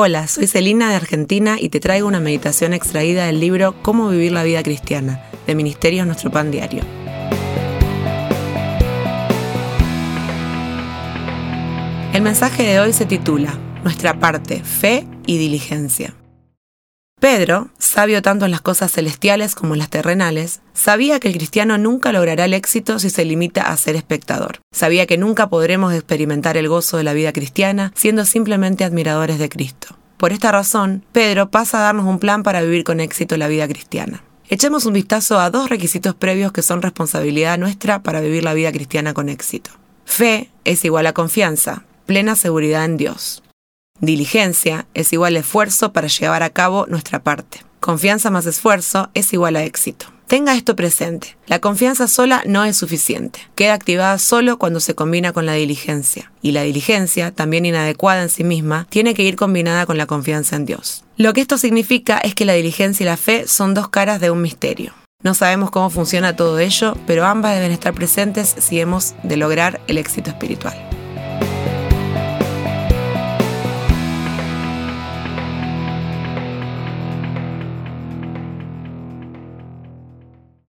Hola, soy Celina de Argentina y te traigo una meditación extraída del libro Cómo vivir la vida cristiana, de Ministerios Nuestro Pan Diario. El mensaje de hoy se titula Nuestra parte, fe y diligencia. Pedro, sabio tanto en las cosas celestiales como en las terrenales, sabía que el cristiano nunca logrará el éxito si se limita a ser espectador. Sabía que nunca podremos experimentar el gozo de la vida cristiana siendo simplemente admiradores de Cristo. Por esta razón, Pedro pasa a darnos un plan para vivir con éxito la vida cristiana. Echemos un vistazo a dos requisitos previos que son responsabilidad nuestra para vivir la vida cristiana con éxito. Fe es igual a confianza, plena seguridad en Dios. Diligencia es igual a esfuerzo para llevar a cabo nuestra parte. Confianza más esfuerzo es igual a éxito. Tenga esto presente. La confianza sola no es suficiente. Queda activada solo cuando se combina con la diligencia. Y la diligencia, también inadecuada en sí misma, tiene que ir combinada con la confianza en Dios. Lo que esto significa es que la diligencia y la fe son dos caras de un misterio. No sabemos cómo funciona todo ello, pero ambas deben estar presentes si hemos de lograr el éxito espiritual.